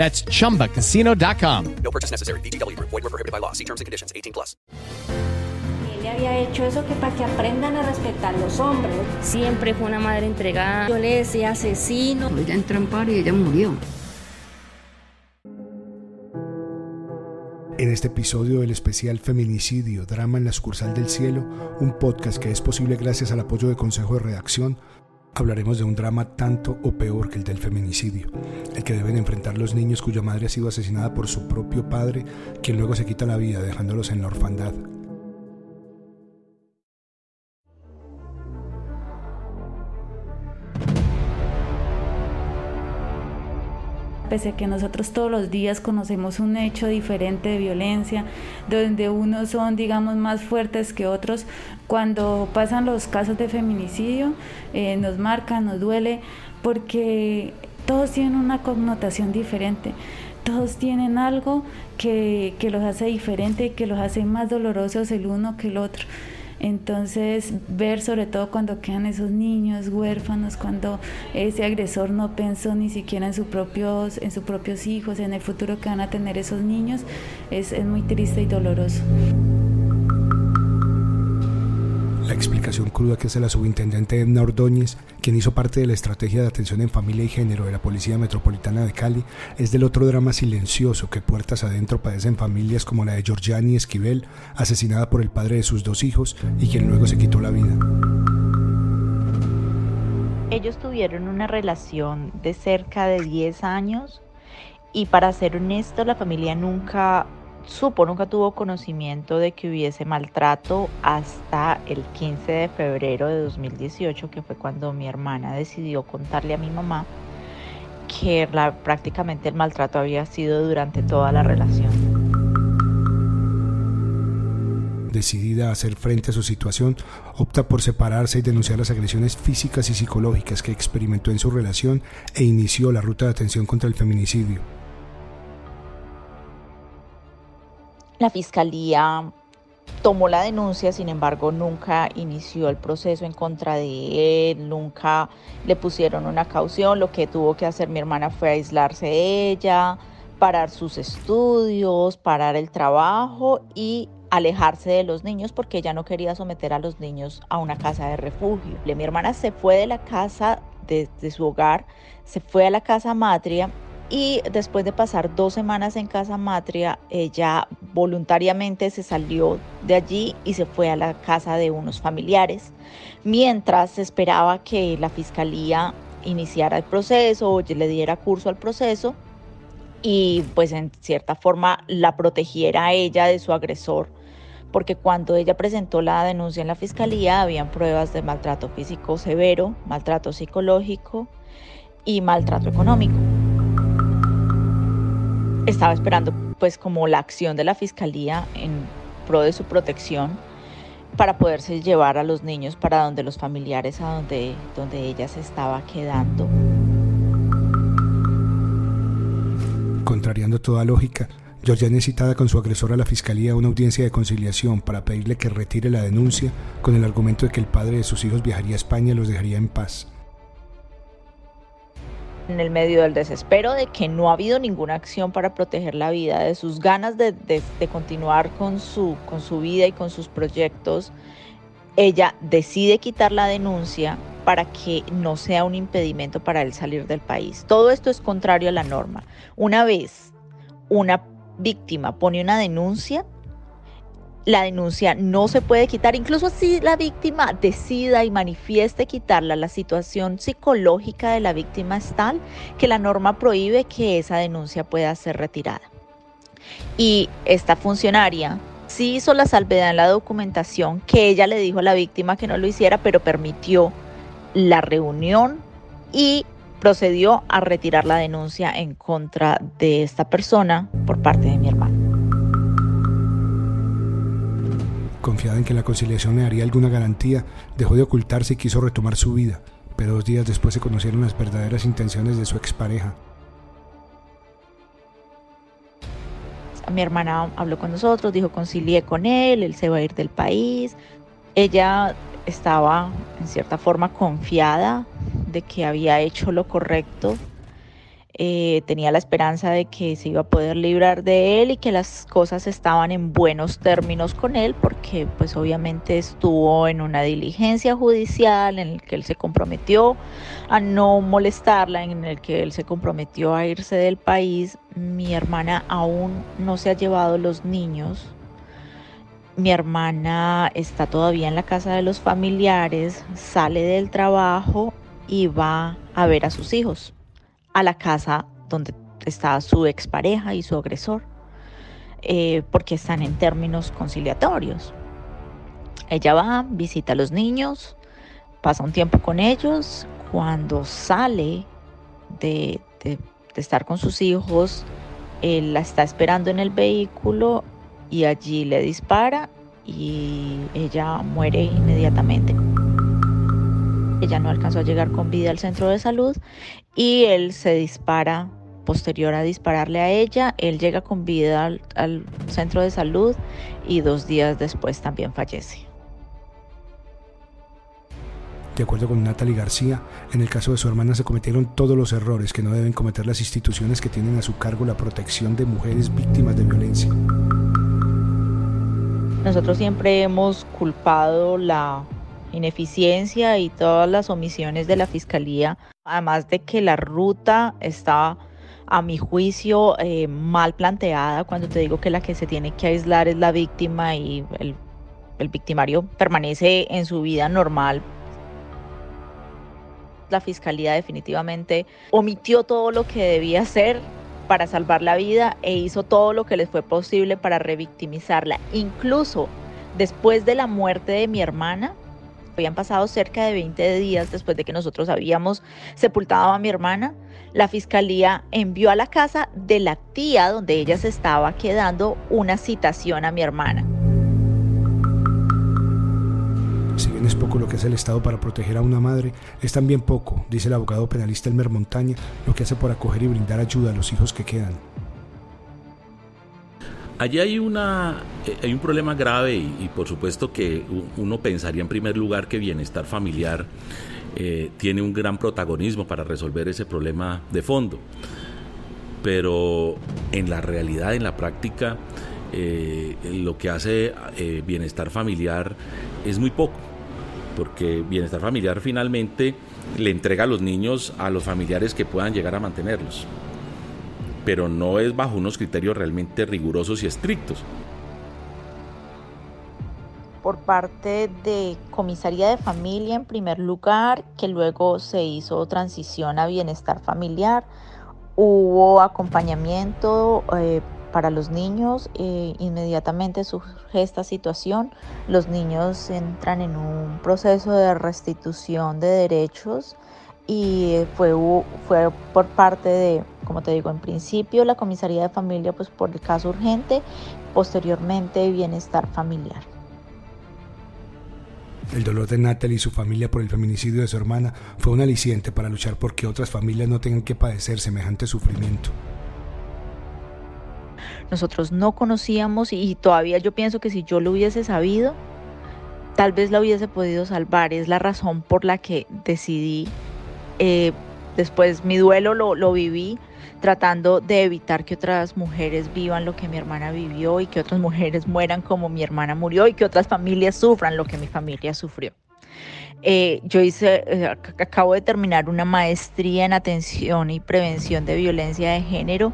That's chumbacasino.com. No purchase necessary. VGW Group. Void were prohibited by law. See terms and conditions. 18 plus. Él había hecho eso que para que aprendan a respetar los hombres. Siempre fue una madre entregada. Yo le decía asesino. Ella entró en paro y ella murió. En este episodio del especial Feminicidio, Drama en la Sucursal del Cielo, un podcast que es posible gracias al apoyo de Consejo de Redacción, hablaremos de un drama tanto o peor que el del feminicidio, el que deben enfrentar los niños cuya madre ha sido asesinada por su propio padre, quien luego se quita la vida dejándolos en la orfandad. Pese a que nosotros todos los días conocemos un hecho diferente de violencia, donde unos son, digamos, más fuertes que otros, cuando pasan los casos de feminicidio, eh, nos marca, nos duele, porque todos tienen una connotación diferente. Todos tienen algo que, que los hace diferente, que los hace más dolorosos el uno que el otro. Entonces, ver sobre todo cuando quedan esos niños huérfanos, cuando ese agresor no pensó ni siquiera en, sus propios, en sus propios hijos, en el futuro que van a tener esos niños, es, es muy triste y doloroso. La explicación cruda que hace la subintendente Edna Ordóñez, quien hizo parte de la estrategia de atención en familia y género de la Policía Metropolitana de Cali, es del otro drama silencioso que puertas adentro padecen familias como la de Georgiani Esquivel, asesinada por el padre de sus dos hijos y quien luego se quitó la vida. Ellos tuvieron una relación de cerca de 10 años y para ser honesto la familia nunca supo, nunca tuvo conocimiento de que hubiese maltrato hasta el 15 de febrero de 2018, que fue cuando mi hermana decidió contarle a mi mamá que prácticamente el maltrato había sido durante toda la relación. Decidida a hacer frente a su situación, opta por separarse y denunciar las agresiones físicas y psicológicas que experimentó en su relación e inició la ruta de atención contra el feminicidio. La fiscalía tomó la denuncia, sin embargo, nunca inició el proceso en contra de él, nunca le pusieron una caución. Lo que tuvo que hacer mi hermana fue aislarse de ella, parar sus estudios, parar el trabajo y alejarse de los niños porque ella no quería someter a los niños a una casa de refugio. Mi hermana se fue de la casa de, su hogar, se fue a la casa matria y después de pasar dos semanas en casa matria, ella voluntariamente se salió de allí y se fue a la casa de unos familiares, mientras esperaba que la fiscalía iniciara el proceso o le diera curso al proceso y pues en cierta forma la protegiera a ella de su agresor, porque cuando ella presentó la denuncia en la fiscalía habían pruebas de maltrato físico severo, maltrato psicológico y maltrato económico estaba esperando pues como la acción de la fiscalía en pro de su protección para poderse llevar a los niños para donde los familiares a donde, donde ella se estaba quedando. Contrariando toda lógica, Georgia necesitada con su agresor a la fiscalía una audiencia de conciliación para pedirle que retire la denuncia con el argumento de que el padre de sus hijos viajaría a España y los dejaría en paz en el medio del desespero de que no ha habido ninguna acción para proteger la vida, de sus ganas de, continuar con su, con su vida y con sus proyectos, ella decide quitar la denuncia para que no sea un impedimento para él salir del país. Todo esto es contrario a la norma. Una vez una víctima pone una denuncia, la denuncia no se puede quitar, incluso si la víctima decida y manifieste quitarla, la situación psicológica de la víctima es tal que la norma prohíbe que esa denuncia pueda ser retirada. Y esta funcionaria sí hizo la salvedad en la documentación que ella le dijo a la víctima que no lo hiciera, pero permitió la reunión y procedió a retirar la denuncia en contra de esta persona por parte de mi hermano. Confiada en que la conciliación le daría alguna garantía, dejó de ocultarse y quiso retomar su vida, pero dos días después se conocieron las verdaderas intenciones de su expareja. Mi hermana habló con nosotros, dijo concilié con él, él se va a ir del país. Ella estaba en cierta forma confiada de que había hecho lo correcto. Eh, tenía la esperanza de que se iba a poder librar de él y que las cosas estaban en buenos términos con él porque pues obviamente estuvo en una diligencia judicial en el que él se comprometió a no molestarla, en el que él se comprometió a irse del país. Mi hermana aún no se ha llevado los niños mi hermana está todavía en la casa de los familiares, sale del trabajo y va a ver a sus hijos, a la casa donde está su expareja y su agresor, eh, porque están en términos conciliatorios. Ella va, visita a los niños, pasa un tiempo con ellos, cuando sale de, de estar con sus hijos, él la está esperando en el vehículo y allí le dispara y ella muere inmediatamente. Ella no alcanzó a llegar con vida al centro de salud y él se dispara posterior a dispararle a ella. Él llega con vida al, centro de salud y dos días después también fallece. De acuerdo con Natalie García, en el caso de su hermana se cometieron todos los errores que no deben cometer las instituciones que tienen a su cargo la protección de mujeres víctimas de violencia. Nosotros siempre hemos culpado la ineficiencia y todas las omisiones de la Fiscalía, además de que la ruta está, a mi juicio, eh, mal planteada cuando te digo que la que se tiene que aislar es la víctima y el, el victimario permanece en su vida normal. La Fiscalía definitivamente omitió todo lo que debía hacer para salvar la vida e hizo todo lo que les fue posible para revictimizarla. Incluso después de la muerte de mi hermana, habían pasado cerca de 20 días después de que nosotros habíamos sepultado a mi hermana, la fiscalía envió a la casa de la tía donde ella se estaba quedando una citación a mi hermana. Si bien es poco lo que hace el Estado para proteger a una madre, es también poco, dice el abogado penalista Elmer Montaña, lo que hace por acoger y brindar ayuda a los hijos que quedan. Allí hay, una, eh, hay un problema grave y, por supuesto que uno pensaría en primer lugar que bienestar familiar eh, tiene un gran protagonismo para resolver ese problema de fondo. Pero en la realidad, en la práctica, eh, lo que hace bienestar familiar es muy poco porque bienestar familiar finalmente le entrega a los niños a los familiares que puedan llegar a mantenerlos, pero no es bajo unos criterios realmente rigurosos y estrictos. Por parte de comisaría de familia en primer lugar, que luego se hizo transición a bienestar familiar, hubo acompañamiento eh, para los niños, eh, inmediatamente surge esta situación, los niños entran en un proceso de restitución de derechos y fue, fue por parte de, como te digo, en principio la comisaría de familia pues por el caso urgente, posteriormente bienestar familiar. El dolor de Natalie y su familia por el feminicidio de su hermana fue un aliciente para luchar porque otras familias no tengan que padecer semejante sufrimiento nosotros no conocíamos y todavía yo pienso que si yo lo hubiese sabido, tal vez la hubiese podido salvar. Es la razón por la que decidí, eh, después mi duelo lo, viví tratando de evitar que otras mujeres vivan lo que mi hermana vivió y que otras mujeres mueran como mi hermana murió y que otras familias sufran lo que mi familia sufrió. Eh, yo hice, eh, acabo de terminar una maestría en atención y prevención de violencia de género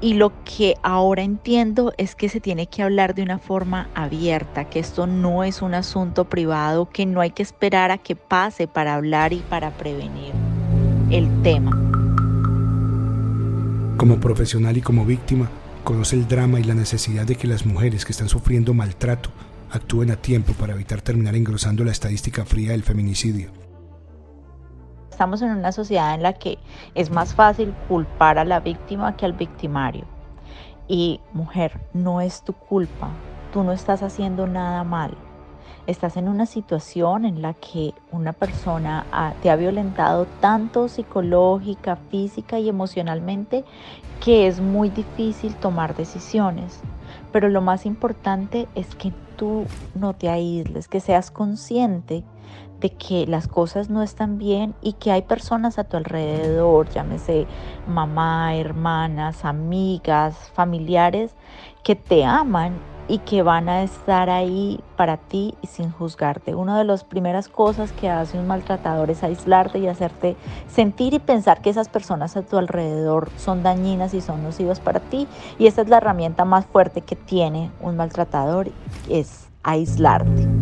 y lo que ahora entiendo es que se tiene que hablar de una forma abierta, que esto no es un asunto privado, que no hay que esperar a que pase para hablar y para prevenir el tema. Como profesional y como víctima, conoce el drama y la necesidad de que las mujeres que están sufriendo maltrato actúen a tiempo para evitar terminar engrosando la estadística fría del feminicidio. Estamos en una sociedad en la que es más fácil culpar a la víctima que al victimario. Y mujer, no es tu culpa, tú no estás haciendo nada mal. Estás en una situación en la que una persona te ha violentado tanto psicológica, física y emocionalmente que es muy difícil tomar decisiones. Pero lo más importante es que tú no te aísles, que seas consciente de que las cosas no están bien y que hay personas a tu alrededor, llámese mamá, hermanas, amigas, familiares, que te aman y que van a estar ahí para ti y sin juzgarte. Una de las primeras cosas que hace un maltratador es aislarte y hacerte sentir y pensar que esas personas a tu alrededor son dañinas y son nocivas para ti. Y esta es la herramienta más fuerte que tiene un maltratador, es aislarte.